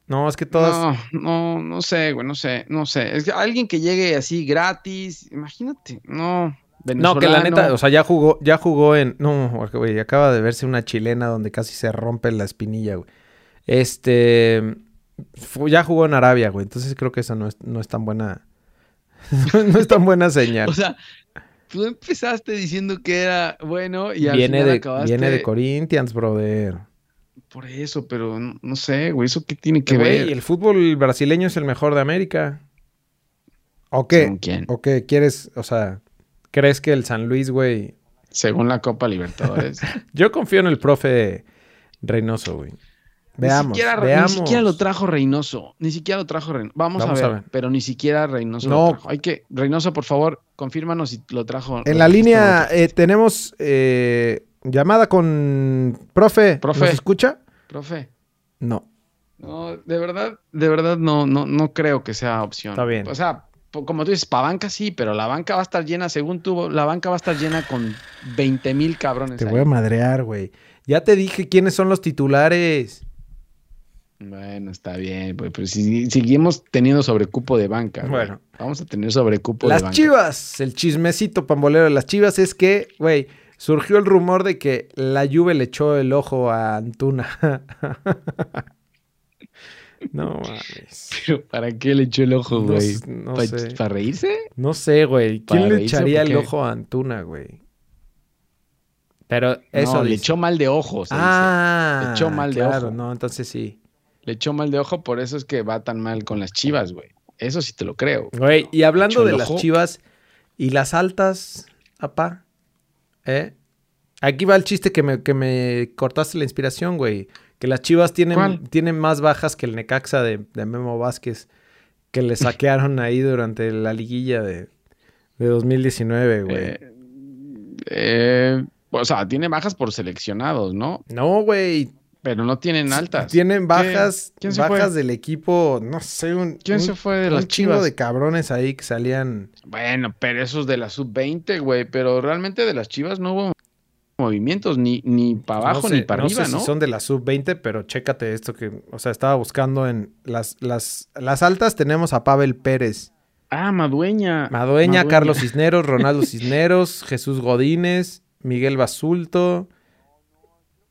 No, es que todas. No, no, no sé, güey, no sé, no sé. Es que alguien que llegue así gratis, imagínate, no, No, que la neta, o sea, ya jugó, ya jugó en. No, güey, acaba de verse una chilena donde casi se rompe la espinilla, güey. Este. Ya jugó en Arabia, güey. Entonces creo que esa no es, no es tan buena. *laughs* no es tan buena señal. *laughs* o sea, tú empezaste diciendo que era bueno y al viene final de, acabaste... Viene de Corinthians, brother. Por eso, pero no, no sé, güey, ¿eso qué tiene que Güey, ver? el fútbol brasileño es el mejor de América. ¿O qué? ¿Según quién? ¿O qué? ¿Quieres, o sea, crees que el San Luis, güey? Según la Copa Libertadores. *laughs* Yo confío en el profe Reynoso, güey. Veamos, ni siquiera, veamos. Ni siquiera lo trajo Reynoso. Ni siquiera lo trajo Reynoso. Vamos, Vamos a, a ver. Pero ni siquiera Reynoso No. lo trajo. Hay que, Reynoso, por favor, confírmanos si lo trajo. En la no línea eh, tenemos eh, llamada con profe. Profe. ¿Nos escucha? Profe. No. No, de verdad, de verdad no, no, no creo que sea opción. Está bien. O sea, como tú dices, para banca sí, pero la banca va a estar llena, según tú, la banca va a estar llena con 20 mil cabrones. Te ahí. voy a madrear, güey. Ya te dije quiénes son los titulares. Bueno, está bien, pues, pero si seguimos teniendo sobrecupo de banca. güey. Bueno. Vamos a tener sobrecupo Las de banca. chivas, el chismecito pambolero de las chivas es que, güey, surgió el rumor de que la Juve le echó el ojo a Antuna. *laughs* no mames. Pero ¿para qué le echó el ojo, No güey? s- no ¿Para sé. reírse? No sé, güey. ¿Quién ¿Para le echaría el ojo a Antuna, güey? Pero eso no, le echó mal de ojo. se dice. Ah, Le echó mal de claro, ojo. no, entonces sí. Le echó mal de ojo, por eso es que va tan mal con las chivas, güey. Eso sí te lo creo. Güey, y hablando de las ojo. chivas y las altas, apá, ¿eh? Aquí va el chiste que me, que me cortaste la inspiración, güey. Que las chivas tienen, ¿Cuál? tienen más bajas que el Necaxa de, de Memo Vázquez, que le saquearon ahí durante la liguilla de, de 2019, güey. Eh, eh, o sea, tiene bajas por seleccionados, ¿no? no, güey. Pero no tienen altas. Tienen bajas, ¿Quién se bajas fue? del equipo, no sé, un, ¿Quién un- se fue de un las chingo chivas? de cabrones ahí que salían. Bueno, pero esos de la sub-20, güey. Pero realmente de las chivas no hubo movimientos, ni, ni para abajo no sé, ni para no arriba, sé ¿no? si son de la sub-20, pero chécate esto que, o sea, estaba buscando en las, las, las altas tenemos a Pavel Pérez, Ah, Madueña. Madueña, Carlos Cisneros, Ronaldo *laughs* Cisneros, Jesús Godínez, Miguel Basulto.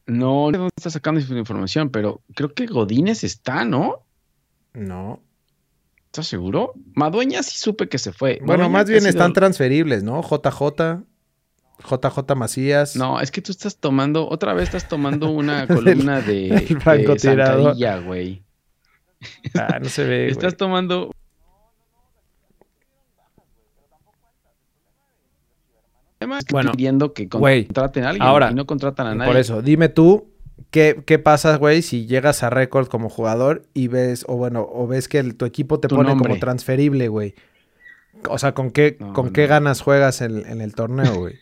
No, no sé dónde está sacando información, pero creo que Godínez está, ¿no? No. ¿Estás seguro? Madueña sí supe que se fue. Bueno, Madueña más bien sido- están transferibles, ¿no? JJ, JJ Macías. No, es que tú estás tomando, otra vez estás tomando una *laughs* columna de, el de güey. Ah, no se ve. *laughs* Estás tomando. Además, que Bueno, pidiendo que contraten a alguien ahora, y no contratan a nadie. Por eso, dime tú, ¿qué, qué pasa, güey, si llegas a récord como jugador y ves, o bueno, o ves que el- tu equipo te Tu pone nombre. como transferible, güey? O sea, ¿con qué, No, con no. qué ganas juegas en, en el torneo, güey?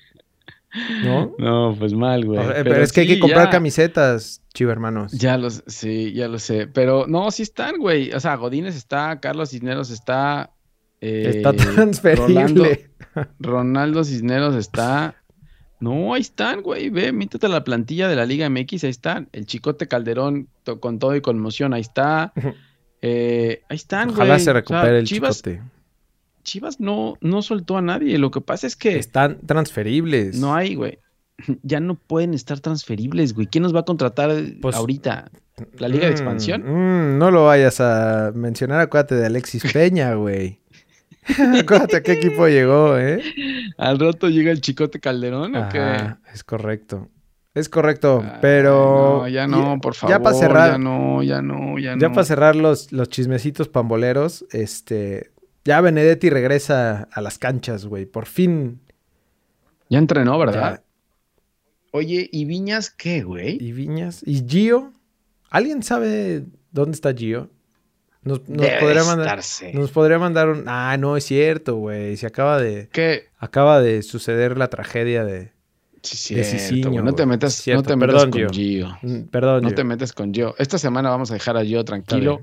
*laughs* ¿No? No, pues mal, güey. O sea, pero, es que hay que comprar ya- camisetas, chivo hermanos. Ya los, sí, ya lo sé. Pero no, sí están, güey. O sea, Godínez está, Carlos Cisneros está. Eh, Está *laughs* transferible. Rolando, Ronaldo Cisneros está. No, ahí están, güey. Ve, métete a la plantilla de la Liga MX, ahí están. El Chicote Calderón to- con todo y conmoción, ahí está. Eh, ahí están, güey. Ojalá O se sea, recupere el Chivas, chicote. Chivas no, no soltó a nadie. Lo que pasa es que Están transferibles. no hay, güey. *clears throat* Ya no pueden estar transferibles, güey. ¿Quién nos va a contratar Pues, ahorita? ¿La Liga de Mm, Expansión? mm, no lo vayas a mencionar, acuérdate de Alexis *laughs* Peña, güey. *laughs* acuérdate a qué equipo llegó, ¿eh? Al rato llega el Chicote Calderón, ¿o qué? Es correcto. Es correcto, Ay, pero... no, ya no, por favor. Ya para cerrar, Ya no, ya no, ya, ya no. para cerrar los, los chismecitos pamboleros, este... Ya Benedetti regresa a las canchas, güey. Por fin. Ya entrenó, ¿verdad? ya. Oye, ¿y Viñas qué, güey? Y Viñas. ¿Y Gio? ¿Alguien sabe dónde está Gio? Nos, nos podría mandar... estarse. Nos podría mandar un... Ah, no, es cierto, güey. Se acaba de... ¿Qué? Acaba de suceder la tragedia de... Sí, De Cicinho, güey. No te metas, Cierto, no te metas perdón, con Gio. Gio. Mm, Perdón, No Gio. te metas con Gio. Esta semana vamos a dejar a Gio tranquilo.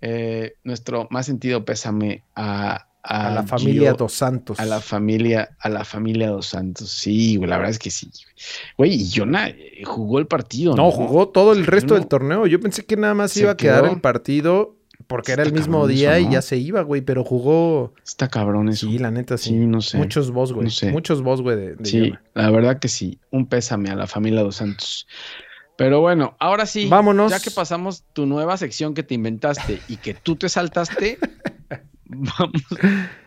Eh, nuestro más sentido pésame a, A la familia Gio, Dos Santos. A la familia, a la familia Dos Santos. Sí, güey, la verdad es que sí. Güey, y Jonah eh, jugó el partido, ¿no? No, jugó todo el resto no- del torneo. Yo pensé que nada más Se iba a quedar quedó. el partido porque era el mismo día y ya se iba, güey, pero jugó. Está cabrón eso. Sí, la neta sí. Sí, no sé. Muchos boss, güey. No sé. Muchos boss, güey, de, de Sí, la verdad que sí. Un pésame a la familia Dos Santos. Pero bueno, ahora sí. Vámonos. Ya que pasamos tu nueva sección que te inventaste y que tú te saltaste, *laughs* vamos,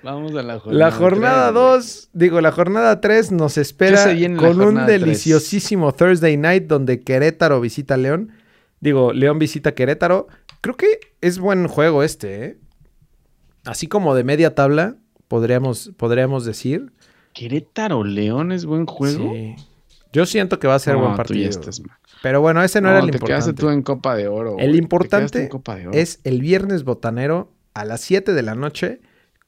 vamos a la jornada. La jornada tres, güey. 2, digo, la jornada 3 nos espera ¿Qué se viene en la con un deliciosísimo Thursday night donde Querétaro visita a León. Digo, León visita Querétaro. Creo que es buen juego este, ¿eh? Así como de media tabla, podríamos, podríamos decir. Querétaro León es buen juego. Sí. Yo siento que va a ser No, buen partido. estás. Pero bueno, ese no, era el te quedaste importante. tú en Copa de Oro. El Te importante quedaste en Copa de Oro. Es el viernes botanero a las 7 de la noche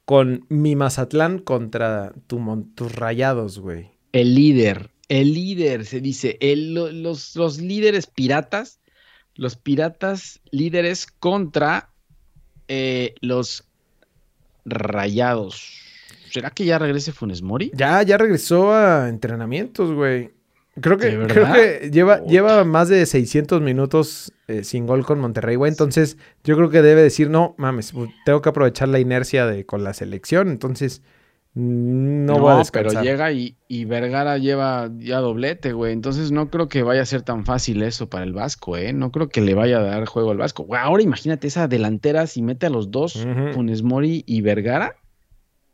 con mi Mazatlán contra tu tus rayados, güey. El líder, el líder, se dice. El- lo- los, los líderes piratas, los piratas líderes contra eh, los rayados. ¿Será que ya regrese Funes Mori? Ya, ya regresó a entrenamientos, güey. Creo que, ¿De creo que lleva, lleva más de 600 minutos eh, sin gol con Monterrey, güey. Entonces, yo creo que debe decir, no, mames, tengo que aprovechar la inercia de con la selección. Entonces, mm, no, voy a pero descansar. llega y, y Vergara lleva ya doblete, güey. Entonces no creo que vaya a ser tan fácil eso para el Vasco, ¿eh? No creo que le vaya a dar juego al Vasco. Güey, ahora imagínate esa delantera si mete a los dos. Funes Mori y Vergara.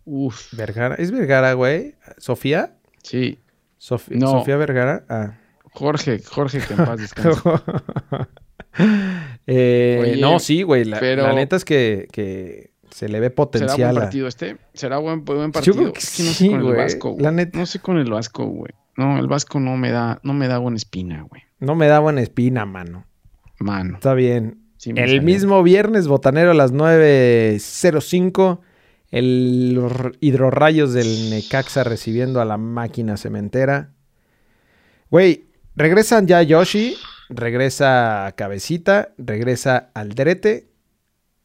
Uf, Vergara, ¿es Vergara, güey? ¿Sofía? sí. Sof- No. ¿Sofía Vergara? Ah. Jorge, Jorge, que en paz descanse. *laughs* Eh, no, sí, güey. La, pero- la neta es que, que se le ve ¿Será potencial. buen a- partido este? ¿Será buen, buen Yo partido? creo que Es que no sé con el. Vasco. güey. La neta. No sé con el Vasco, güey. No, el Vasco no me da, no me da buena espina, güey. No me da buena espina, mano. Mano. Está bien. sí El salió. mismo viernes, botanero a las 9.05. El hidrorrayos del Necaxa recibiendo a la máquina cementera. Güey, regresan ya Yoshi, regresa Cabecita, regresa Aldrete.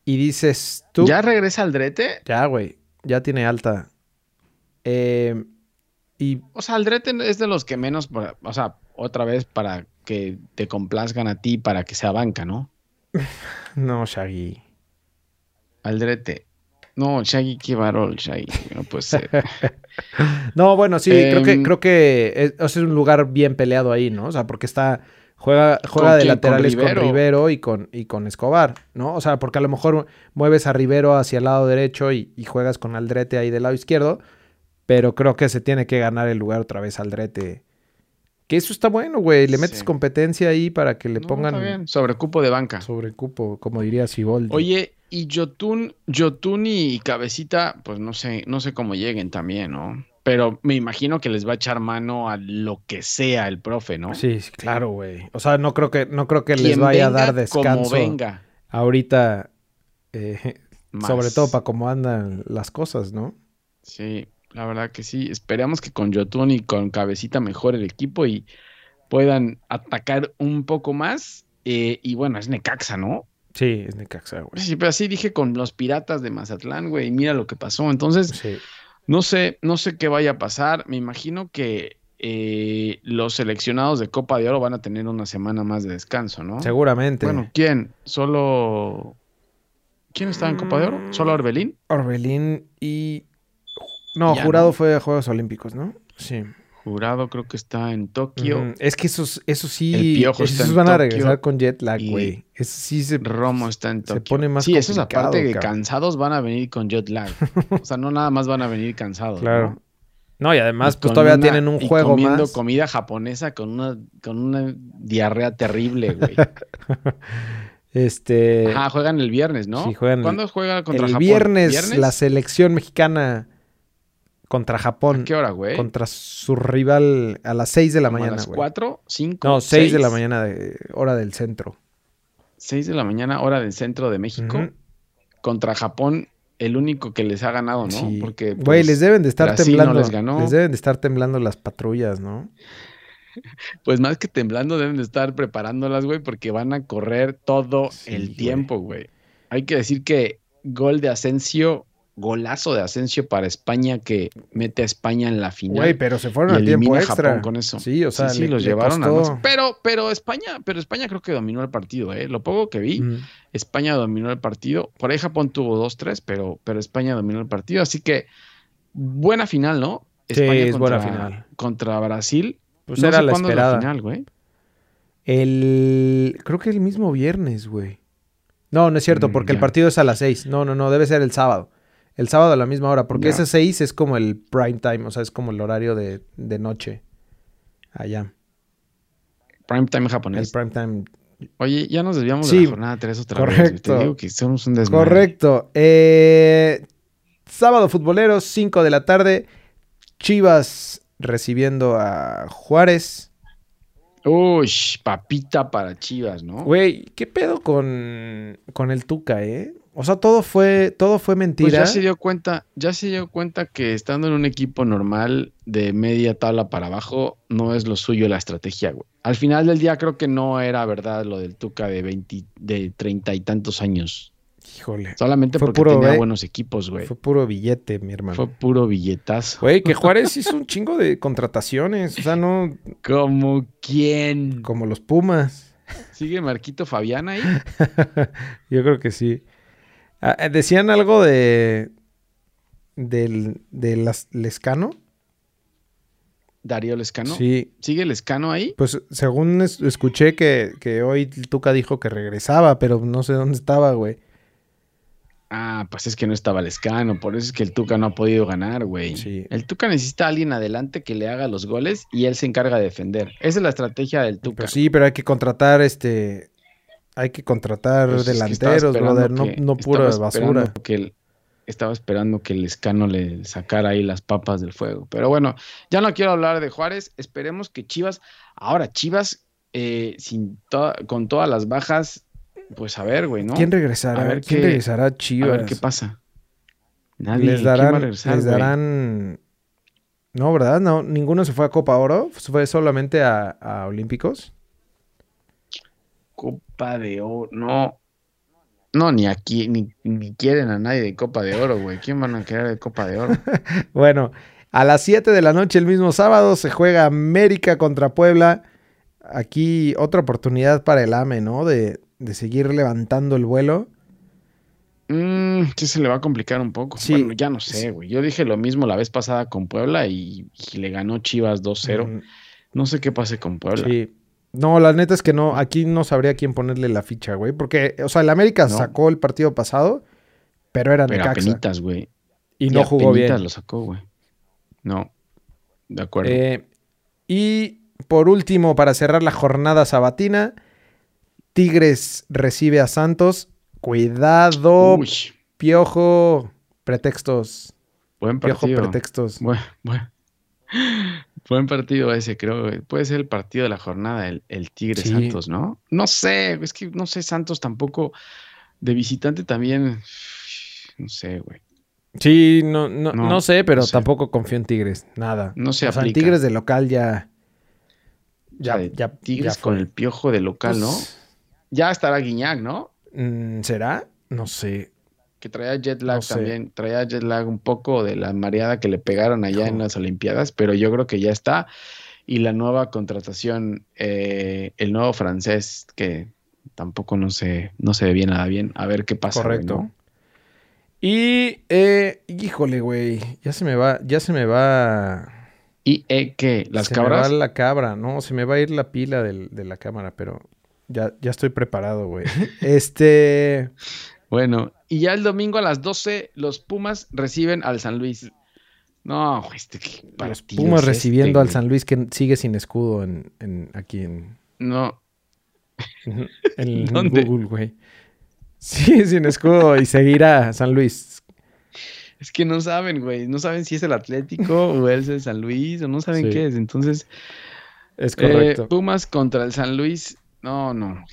Y dices tú. ¿Ya regresa al drete? Ya, güey. Ya tiene alta. Eh, y O sea, Aldrete es de los que menos, o sea, otra vez para que te complazcan a ti, para que sea banca, ¿no? *laughs* no, Shaggy. Aldrete. No, Shaggy, qué varón, Shaggy. No puede ser. *laughs* No, bueno, sí, creo que, Em, creo que es, es un lugar bien peleado ahí, ¿no? O sea, porque está. Juega, juega ¿Con de laterales con Rivero? Rivero, y, con, y con Escobar, ¿no? O sea, porque a lo mejor mueves a Rivero hacia el lado derecho y, y juegas con Aldrete ahí del lado izquierdo. Pero creo que se tiene que ganar el lugar otra vez Aldrete. Que eso está bueno, güey. Le metes Sí. competencia ahí para que le No, pongan está bien. Sobre cupo de banca. sobre cupo, como diría Siboldi. Oye, y Jotun, Jotun y Cabecita, pues no sé, no sé cómo lleguen también, ¿no? Pero me imagino que les va a echar mano a lo que sea el profe, ¿no? Sí, claro, güey. O sea, no creo que, no creo que les vaya a dar descanso. Como venga. ahorita, eh, sobre todo para cómo andan las cosas, ¿no? Sí, la verdad que sí. Esperamos que con Jotun y con Cabecita mejore el equipo y puedan atacar un poco más. Eh, y bueno, es Necaxa, ¿no? Sí, es Necaxa, güey. Sí, pero así dije con los piratas de Mazatlán, güey. Mira lo que pasó. Entonces, Sí. No sé, no sé qué vaya a pasar. Me imagino que eh, los seleccionados de Copa de Oro van a tener una semana más de descanso, ¿no? Seguramente. Bueno, ¿quién? Solo. ¿Quién estaba en Copa de Oro? ¿Solo Orbelín? Orbelín y... No, Ya, Jurado ¿no? fue a Juegos Olímpicos, ¿no? Sí. Jurado creo que está en Tokio. Mm, es que esos, esos sí... El Piojo está esos en van a regresar con jet lag, güey. Esos sí se... Romo está en se Tokio. pone más sí, esos complicado, aparte que cabrón. cansados van a venir con jet lag. *laughs* o sea, no nada más van a venir cansados. Claro. ¿no? No, y además, Y pues todavía una- tienen un y juego comiendo más. comida japonesa con una, con una diarrea terrible, güey. *laughs* Este... Ajá, juegan el viernes, ¿no? Sí, juegan ¿Cuándo juega contra el Japón? viernes, la selección mexicana contra Japón. ¿A qué hora, güey? Contra su rival a las 6 de la ¿Como mañana, ¿A las güey. 4? 5? No, 6 de la mañana de hora del centro. 6 de la mañana, hora del centro de México. Contra Japón, el único que les ha ganado, ¿no? Sí. Porque. Güey, pues, les deben de estar Brasil no temblando. les ganó. deben de estar temblando las patrullas, ¿no? *laughs* Pues más que temblando, deben de estar preparándolas, güey, porque van a correr todo Sí, el güey. tiempo, güey. Hay que decir que gol de Asensio golazo de Asensio para España que mete a España en la final. Güey, pero se fueron al tiempo extra. Japón con eso. Sí, o sea, sí, los llevaron a Pero, pero España, pero España creo que dominó el partido, ¿eh? Lo poco que vi, España dominó el partido. Por ahí Japón tuvo 2-3, pero, pero España dominó el partido. Así que buena final, ¿no? España sí, es contra, buena final. Contra Brasil. Pues era la esperada. final, güey? El. Creo que el mismo viernes, güey. No, no es cierto, mm, porque el partido es a las 6. No, no, no, debe ser el sábado. El sábado a la misma hora, porque ese 6 es como el prime time, o sea, es como el horario de, noche allá. Prime time japonés. El prime time. Oye, ya nos desviamos de la jornada 3 otra correcto, vez. Te digo que somos un desmadre. Correcto. Eh, sábado futbolero, 5 de la tarde. Chivas recibiendo a Juárez. Uy, papita para Chivas, ¿no? Güey, ¿qué pedo con, con el Tuca, eh? O sea, todo fue, todo fue mentira. Pues ya se dio cuenta, ya se dio cuenta que estando en un equipo normal de media tabla para abajo, no es lo suyo la estrategia, güey. Al final del día creo que no era verdad lo del Tuca de 20, de treinta y tantos años. Híjole. Solamente porque tenía buenos equipos, güey. Fue puro billete, mi hermano. Fue puro billetazo. Güey, que *laughs* Juárez hizo un chingo de contrataciones. O sea, no. ¿Como quién? Como los Pumas. ¿Sigue Marquito Fabián ahí? *laughs* Yo creo que sí. Ah, eh, decían algo de. del. de las, Lescano. Darío Lescano. Sí. ¿Sigue Lescano ahí? Pues según escuché que, que hoy Tuca dijo que regresaba, pero no sé dónde estaba, güey. Ah, pues es que no estaba Lescano, por eso es que el Tuca no ha podido ganar, güey. Sí. El Tuca necesita a alguien adelante que le haga los goles y él se encarga de defender. Esa es la estrategia del Tuca. Pues sí, pero hay que contratar este hay que contratar pues delanteros, brother, no, no pura basura. Que estaba esperando que el escano le sacara ahí las papas del fuego. Pero bueno, ya no quiero hablar de Juárez. Esperemos que Chivas, ahora Chivas, eh, sin con todas las bajas, pues a ver, güey, ¿no? ¿Quién regresará? A ver ¿Quién regresará a Chivas? A ver qué pasa. Nadie. Les darán, les darán. No, ¿verdad? No, ninguno se fue a Copa Oro. Fue solamente a, a Olímpicos. Copa de Oro, no. No, ni aquí, ni, ni quieren a nadie de Copa de Oro, güey. ¿Quién van a querer de Copa de Oro? *laughs* bueno, a las 7 de la noche el mismo sábado se juega América contra Puebla. Aquí otra oportunidad para el AME, ¿no? De, de seguir levantando el vuelo. Mm, sí, se le va a complicar un poco. Sí. Bueno, ya no sé, güey. Yo dije lo mismo la vez pasada con Puebla y, le ganó Chivas 2-0. No sé qué pase con Puebla. Sí. No, la neta es que no, aquí no sabría quién ponerle la ficha, güey. Porque, o sea, el América sacó el partido pasado, pero era pero Apenitas, güey. Y, no jugó bien. lo sacó, güey. No, de acuerdo. Eh, y por último, para cerrar la jornada sabatina, Tigres recibe a Santos. Cuidado, Piojo, pretextos. Buen partido. Piojo, pretextos. Bueno, bueno. Buen partido ese, creo. Puede ser el partido de la jornada, el, Tigre Santos, ¿no? No sé, es que no sé, Santos tampoco. De visitante también. No sé, güey. Sí, no, no, no, sé, pero tampoco confío en Tigres. Nada. No se o sea, Tigres de local ya. Ya, ya. Tigres con el piojo de local, ¿no? Pues ya estará Guiñac, ¿no? Mm, ¿Será? No sé que traía jet lag también, traía jet lag un poco de la mareada que le pegaron allá en las Olimpiadas, pero yo creo que ya está. Y la nueva contratación, eh, el nuevo francés, que tampoco no se, no se ve bien nada bien, a ver qué pasa. Correcto. Y, eh, híjole, güey, ya se me va, ya se me va. ¿Y eh, qué? ¿Las se cabras? Me va la cabra, no, se me va a ir la pila de la cámara, pero ya, ya estoy preparado, güey. *laughs* este. Bueno, y ya el domingo a las 12 los Pumas reciben al San Luis. No, este Los Pumas este, recibiendo al San Luis que sigue sin escudo en, en aquí en... No. En, *laughs* Google, güey. Sigue sin escudo y seguirá San Luis. Es que no saben, güey. No saben si es el Atlético o es el San Luis o no saben qué es. Entonces... Es correcto. Eh, Pumas contra el San Luis. No, no.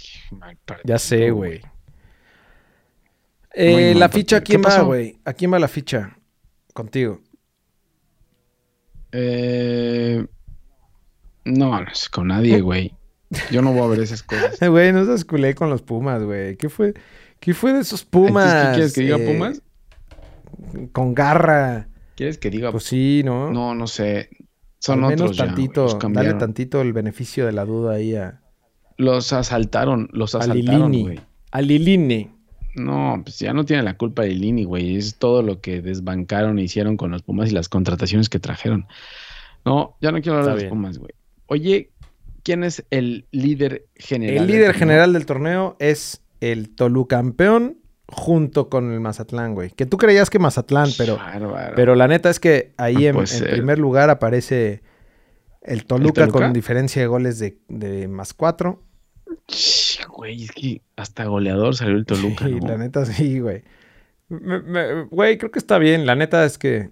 Ya sé, güey. Eh, la ficha, ¿a quién va, güey? ¿A quién va la ficha? Contigo. Eh, no, no sé, con nadie, *laughs* güey. Yo no voy a ver esas cosas. *laughs* Güey, no seas culé con los Pumas, güey. ¿Qué fue? ¿Qué fue de esos Pumas? ¿Qué quieres que diga eh, Pumas? con garra. ¿Quieres que diga? Pues sí, ¿no? No, no sé. Son Al otros menos ya, tantito, los dale tantito el beneficio de la duda ahí a, Los asaltaron, los a asaltaron, Lilini. güey. A Lilini. No, pues ya no tiene la culpa Lilini, güey. Es todo lo que desbancaron e hicieron con los Pumas y las contrataciones que trajeron. No, ya no quiero hablar Está de los. Pumas, güey. Oye, ¿quién es el líder general? El del líder torneo? general del torneo es el Tolucampeón junto con el Mazatlán, güey. Que tú creías que Mazatlán, pero, Bárbaro. pero la neta es que ahí en, primer lugar aparece el Toluca, Toluca? con diferencia de goles de, de más cuatro. Güey, es que hasta goleador salió el Toluca, Sí, ¿no? la neta sí, güey. Me- me- Güey, creo que está bien. La neta es que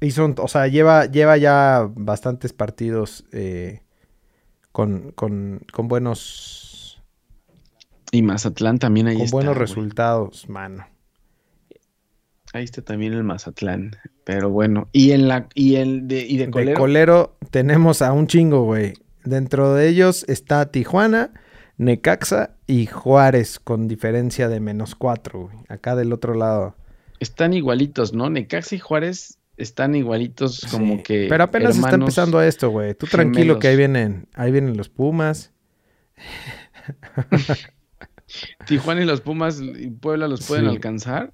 hizo, o sea, lleva, lleva ya bastantes partidos eh, con, con, con buenos, Y Mazatlán también ahí con está. buenos güey. resultados, mano. Ahí está también el Mazatlán. Pero bueno. Y en la, y el de, y de De colero. colero tenemos a un chingo, güey. Dentro de ellos está Tijuana, Necaxa y Juárez con diferencia de menos cuatro, güey. Acá del otro lado. Están igualitos, ¿no? Necaxa y Juárez están igualitos como que. Pero apenas está empezando esto, güey. Tú tranquilo que ahí vienen, ahí vienen los Pumas. *laughs* Tijuana y los Pumas y Puebla los pueden Sí. alcanzar.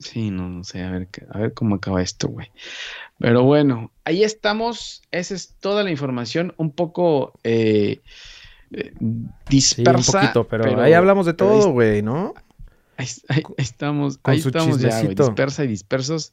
Sí, no, no sé, a ver, a ver cómo acaba esto, güey. Pero bueno, ahí estamos. Esa es toda la información, un poco eh, eh, Sí, un dispersa. poquito, pero, ahí hablamos de todo, güey, ¿no? Ahí, ahí- ahí estamos, Con ahí estamos ya, dispersa y dispersos.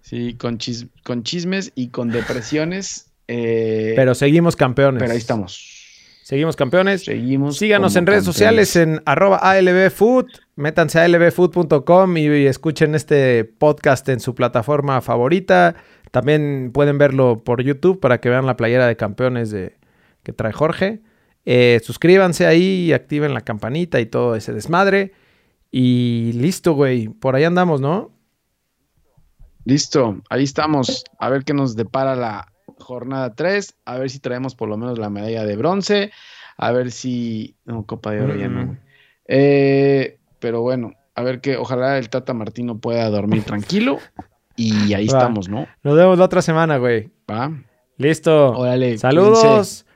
Sí, con, chis- con chismes y con depresiones. eh, Pero seguimos campeones. pero ahí estamos. Seguimos campeones. Seguimos. Síganos en redes campeones. sociales en arroba ALBfood. Métanse a albfood.com y, y escuchen este podcast en su plataforma favorita. También pueden verlo por YouTube para que vean la playera de campeones de, que trae Jorge. Eh, suscríbanse ahí y activen la campanita y todo ese desmadre. Y listo, güey. Por ahí andamos, ¿no? Listo, ahí estamos. A ver qué nos depara la jornada 3. A ver si traemos por lo menos la medalla de bronce. A ver si. No, Copa de Oro ya no. Mm. Eh, pero bueno, a ver que ojalá el Tata Martino pueda dormir tranquilo. Y ahí *laughs* Va. estamos, ¿no? Nos vemos la otra semana, güey. Va. Listo. Órale. Saludos. cuídense.